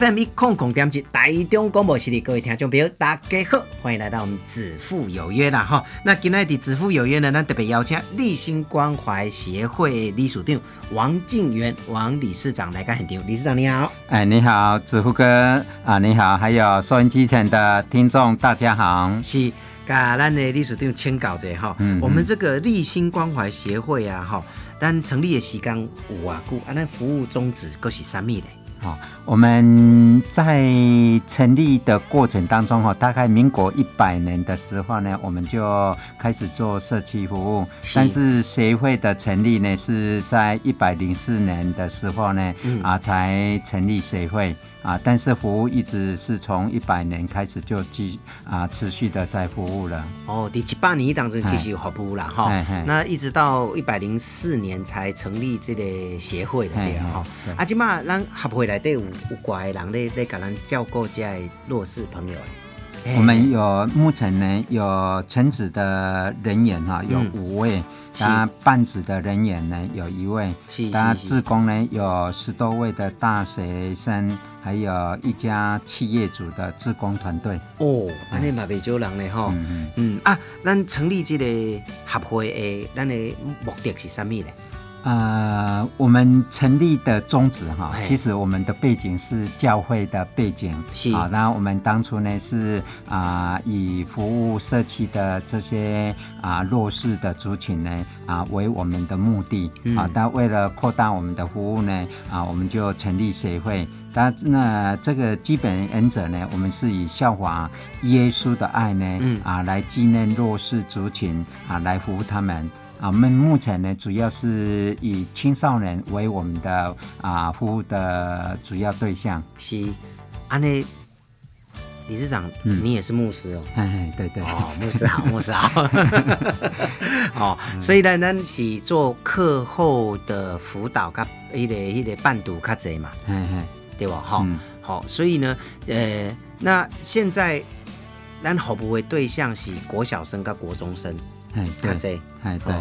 FM 一空空点击台中广播系列，各位听众朋友，大家好，欢迎来到我们子父有约啦哈。那今天的子父有约呢，咱特别邀请立新关怀协会理事长王静元王理事长来干现场。理事长你好，哎，你好，子父哥啊，你好，还有收音机前的听众，大家好。是，噶咱的理事长请教者哈，我们这个立新关怀协会啊哈，咱成立的时间有啊久，啊，咱服务宗旨佫是啥物咧？好，我们在成立的过程当中哈，大概民国一百年的时候呢，我们就开始做社区服务。但是协会的成立呢，是在一百零四年的时候呢，啊，才成立协会啊。但是服务一直是从一百年开始就继啊持续的在服务了。哦，第七八年当中继续有服务了哈。那一直到一百零四年才成立这个协会的对哈。啊，今嘛咱合会。内底有有怪人咧咧，甲咱照顾这弱势朋友。我们有目前呢有全职的人员哈，有五位；那半职的人员呢有一位；那职工呢有十多位的大学生，还有一家企业主的职工团队。哦，安尼嘛袂少人咧吼。嗯嗯啊，咱成立这个合会的，咱的目的是啥物咧？呃，我们成立的宗旨哈，其实我们的背景是教会的背景，是啊。那我们当初呢是啊，以服务社区的这些啊弱势的族群呢啊为我们的目的啊。但为了扩大我们的服务呢啊，我们就成立协会。但那这个基本原则呢，我们是以效法耶稣的爱呢啊，来纪念弱势族群啊，来服务他们。啊，我们目前呢，主要是以青少年为我们的啊服务的主要对象。是，安内理事长，你也是牧师哦。哎，对对。哦，牧师好，牧师好。哦，所以呢，咱是做课后的辅导，甲一个一个伴读较济嘛。嗯嗯，对吧？好，好，所以呢，呃，那现在咱服务的对象是国小生跟国中生。哎，对，哎对，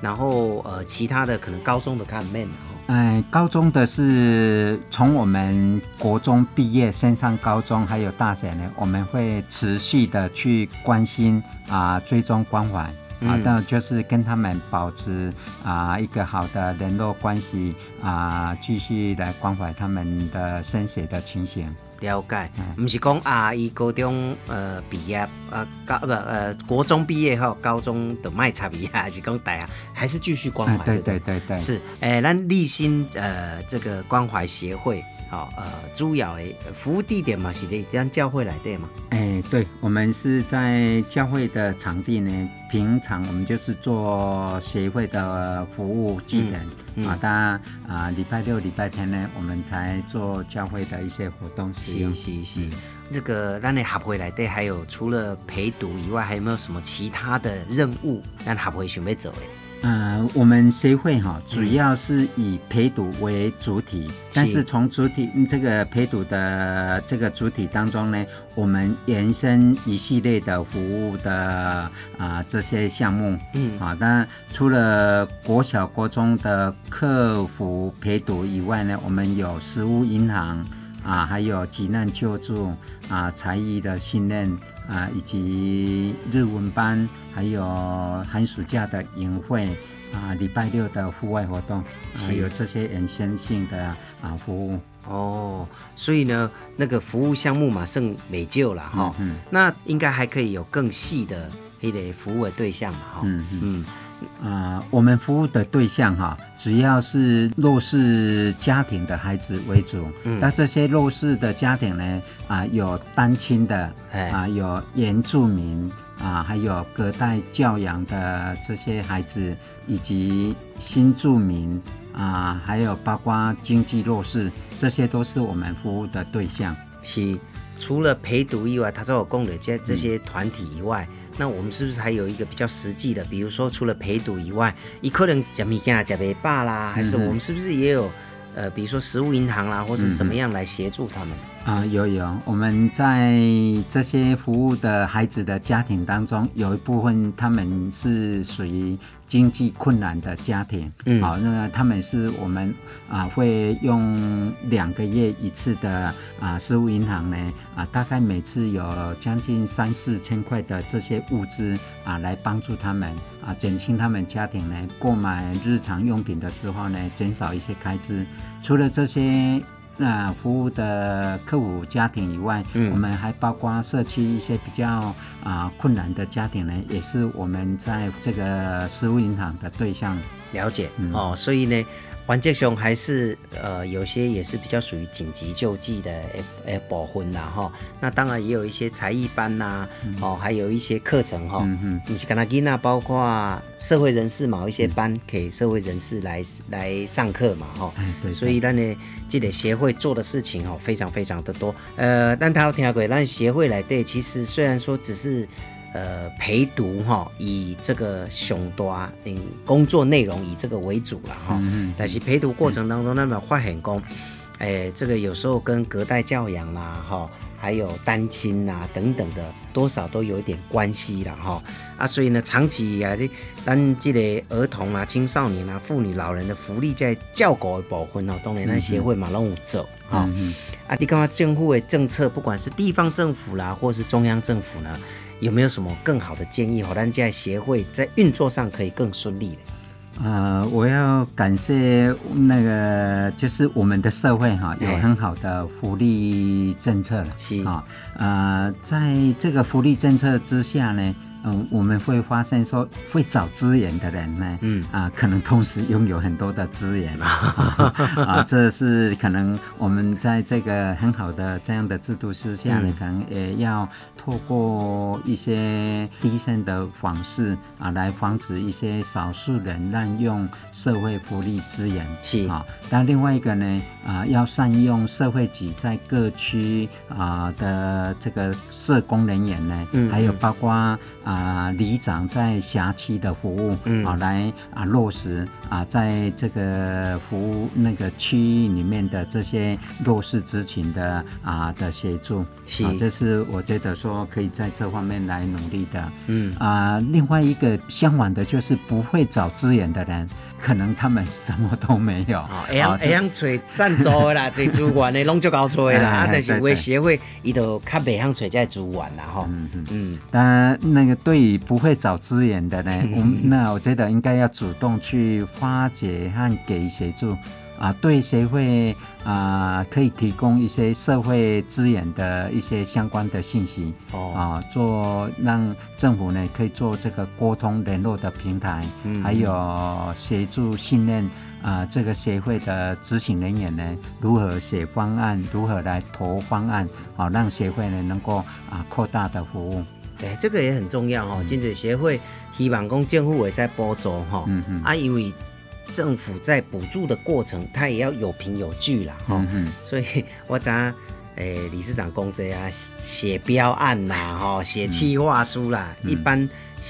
然后呃，其他的可能高中的看 man 哎，高中的是从我们国中毕业升上高中，还有大学呢，我们会持续的去关心啊，追踪关怀。啊，但就是跟他们保持啊一个好的联络关系啊，继续来关怀他们的生死的情形。了解，不是讲啊，伊高中呃毕业啊高不呃国中毕业后，高中的卖差别还是讲大啊，还是继续关怀。对对对对，是诶，咱立新呃这个关怀协会。好，呃，主要的服务地点嘛是在让教会来对嘛？诶，对，我们是在教会的场地呢。平常我们就是做协会的服务技能啊，当然啊，礼拜六、礼拜天呢，我们才做教会的一些活动。是是是，这个让你合回来对，还有除了陪读以外，还有没有什么其他的任务让合会准备走的？嗯，我们协会哈，主要是以陪读为主体，但是从主体这个陪读的这个主体当中呢，我们延伸一系列的服务的啊这些项目，嗯。啊，当然除了国小国中的客服陪读以外呢，我们有食物银行。啊，还有急难救助啊，才艺的训练啊，以及日文班，还有寒暑假的营会啊，礼拜六的户外活动，啊，有这些延伸性的啊服务。哦，所以呢，那个服务项目嘛，剩没救了哈。嗯。那应该还可以有更细的一类服务的对象嘛？哈。嗯嗯。啊，我们服务的对象哈，主要是弱势家庭的孩子为主。嗯，那这些弱势的家庭呢，啊，有单亲的，啊，有原住民，啊，还有隔代教养的这些孩子，以及新住民，啊，还有包括经济弱势，这些都是我们服务的对象。是除了陪读以外，他说我供的这这些团体以外。那我们是不是还有一个比较实际的？比如说除了陪读以外，一可能讲米干啊、讲杯爸啦，还是我们是不是也有呃，比如说食物银行啦，或是什么样来协助他们？啊，有有，我们在这些服务的孩子的家庭当中，有一部分他们是属于经济困难的家庭，嗯，好，那他们是我们啊会用两个月一次的啊，事务银行呢啊，大概每次有将近三四千块的这些物资啊，来帮助他们啊，减轻他们家庭呢购买日常用品的时候呢，减少一些开支。除了这些。那服务的客户家庭以外，嗯，我们还包括社区一些比较啊困难的家庭呢，也是我们在这个食物银行的对象。了解。哦，所以呢。环节上还是呃有些也是比较属于紧急救济的诶诶保婚啦哈，那当然也有一些才艺班呐，哦还有一些课程哈，你是跟他给那包括社会人士某一些班给社会人士来来上课嘛哈，所以咱呢这个协会做的事情哦非常非常的多，呃但他要听过，咱协会来对其实虽然说只是。呃，陪读哈，以这个熊多嗯工作内容以这个为主了哈。嗯但是陪读过程当中，那么发很工，哎，这个有时候跟隔代教养啦哈，还有单亲呐等等的，多少都有一点关系了哈。啊，所以呢，长期以来的，咱这个儿童啊、青少年啊、妇女、老人的福利在教狗的保分哦，当然那协会嘛拢有走哈。啊，你看嘛，政府的政策，不管是地方政府啦，或是中央政府呢？有没有什么更好的建议？好，让在协会在运作上可以更顺利的。呃，我要感谢那个，就是我们的社会哈，有很好的福利政策了。是啊，呃，在这个福利政策之下呢。嗯，我们会发现说，会找资源的人呢，嗯啊，可能同时拥有很多的资源 啊，这是可能我们在这个很好的这样的制度之下呢，可能也要透过一些低线的方式啊，来防止一些少数人滥用社会福利资源。是啊，但另外一个呢，啊，要善用社会局在各区啊的这个社工人员呢，嗯，还有包括啊。啊，里长在辖区的服务，啊，来啊落实啊，在这个服务那个区域里面的这些弱势族群的啊的协助，啊，这是我觉得说可以在这方面来努力的。嗯啊，另外一个相反的就是不会找资源的人。可能他们什么都没有，会样会样找赞助的啦，这资源的拢就搞出来啦。啊，但是为协会伊都较袂晓找这资源啦，哈。嗯嗯嗯。但那个对于不会找资源的呢，我 那我觉得应该要主动去发掘和给协助。啊，对协会啊，可以提供一些社会资源的一些相关的信息哦，啊，做让政府呢可以做这个沟通联络的平台，还有协助信任啊，这个协会的执行人员呢如何写方案，如何来投方案，好让协会呢能够啊扩大的服务。对，这个也很重要哦。金子协会希望讲政府会使补助哈，嗯嗯，啊，因为。政府在补助的过程，它也要有凭有据啦，哈，所以我讲，诶，理事长公职啊，写标案啦，哈，写企划书啦，一般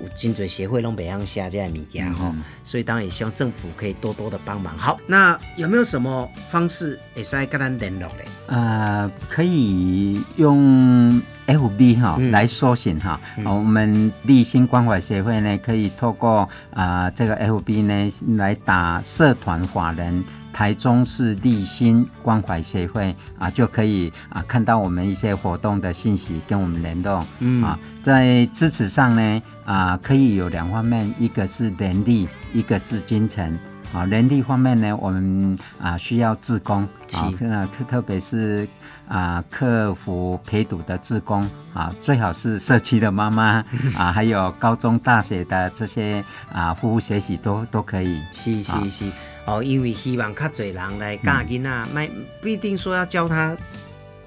有金嘴协会拢北向下这样物件哈，所以当然也希望政府可以多多的帮忙。好，那有没有什么方式也是跟他联络嘞？呃，可以用。F B 哈来搜寻哈，我们立新关怀协会呢，可以透过啊这个 F B 呢来打社团法人台中市立新关怀协会啊，就可以啊看到我们一些活动的信息，跟我们联动。嗯啊，在支持上呢啊可以有两方面，一个是人力，一个是金钱。啊，人力方面呢，我们啊需要自工啊，特特别是啊客服陪读的自工啊，最好是社区的妈妈 啊，还有高中大学的这些啊服务学习都都可以。是是是，哦，因为希望较侪人来教囡仔，卖不一定说要教他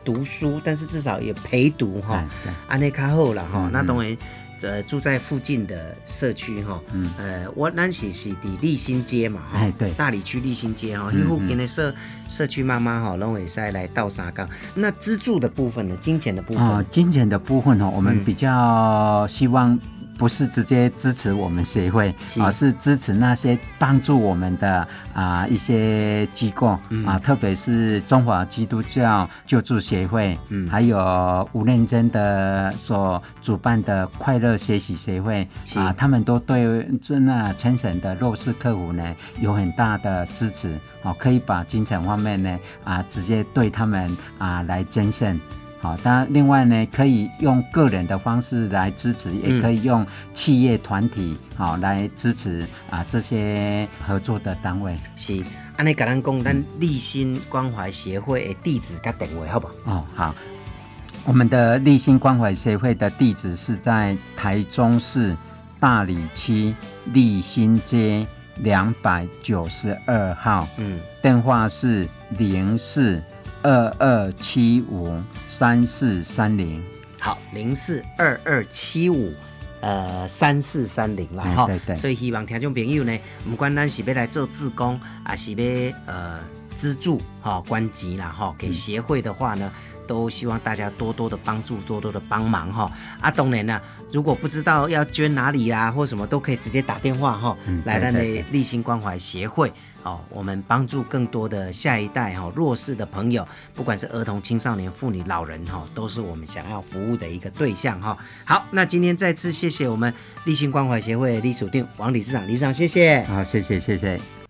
读书，但是至少也陪读哈，安尼较好啦哈。那当然。呃，住在附近的社区哈，嗯，呃，我咱是是的立新街嘛，哈，对，大理区立新街哈，一户给的社社区妈妈哈，拢会塞来倒沙岗。那资助的部分呢，金钱的部分，金钱的部分哈，我们比较希望不是直接支持我们协会，是。而是支持那些帮助我们的啊、一些机构嗯。啊，特别是中华基督教救助协会，嗯。还有吴认真的所主办的快乐学习协会啊，他们都对这那全省的弱势客户呢有很大的支持，哦，可以把金钱方面呢啊直接对他们啊来捐献。好，当然，另外呢，可以用个人的方式来支持，也可以用企业团体好来支持啊这些合作的单位。是，安尼甲咱讲，咱立新关怀协会的地址甲电话，好不好？哦，好，我们的立新关怀协会的地址是在台中市大里区立新街两百九十二号，嗯，电话是零四二二七五三四三零。好，零四二二七五。呃，三四三零啦，哈、哎对对所以希望听众朋友呢，不管咱是要来做志工，啊是要呃资助哈、关级啦哈、给协会的话呢，都希望大家多多的帮助，多多的帮忙哈、啊，当然呢，如果不知道要捐哪里啊，或什么都可以直接打电话哈、嗯来咱的立新关怀协会哦，我们帮助更多的下一代哈、弱势的朋友，不管是儿童、青少年、妇女、老人哈、都是我们想要服务的一个对象哈、好，那今天再次谢谢我们立新关怀协会的隶属定王理事长，理事长谢谢。好，谢谢谢谢。